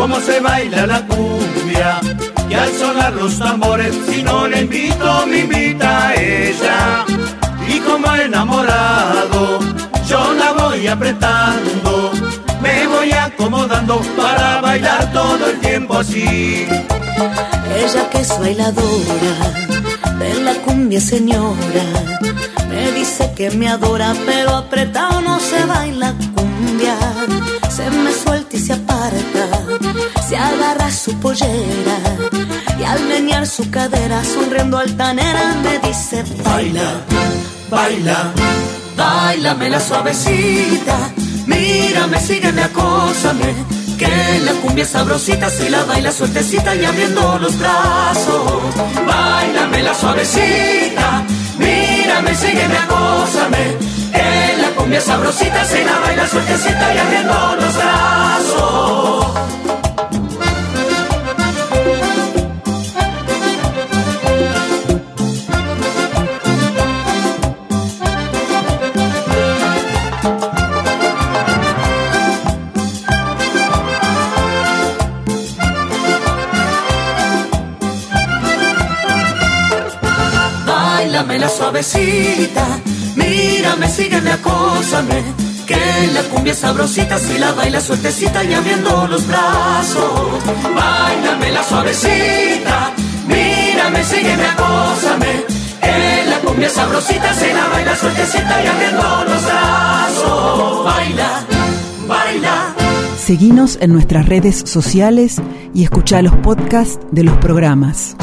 Cómo se baila la cumbia. Y al sonar los tambores, si no le invito, me invita a ella. Y como enamorado, yo la voy apretando, me voy acomodando para bailar todo el tiempo así. Ella que es bailadora de la cumbia señora, me dice que me adora, pero apretado no se baila cumbia. Se me suelta y se aparta, agarra su pollera y al menear su cadera, sonriendo altanera, me dice baila, baila, bailame la suavecita, mírame, sígueme, acósame, que la cumbia sabrosita si la baila suertecita y abriendo los brazos. Bailame la suavecita, mírame, sígueme, acósame, que la cumbia sabrosita si la baila suertecita y abriendo los brazos. Bailame la suavecita, mírame, sígueme, acósame, que la cumbia sabrosita si la baila suertecita y abriendo los brazos. Bailame la suavecita, mírame, sígueme, acósame, que la cumbia sabrosita si la baila suertecita y abriendo los brazos. Baila, baila. Seguinos en nuestras redes sociales y escucha los podcasts de los programas.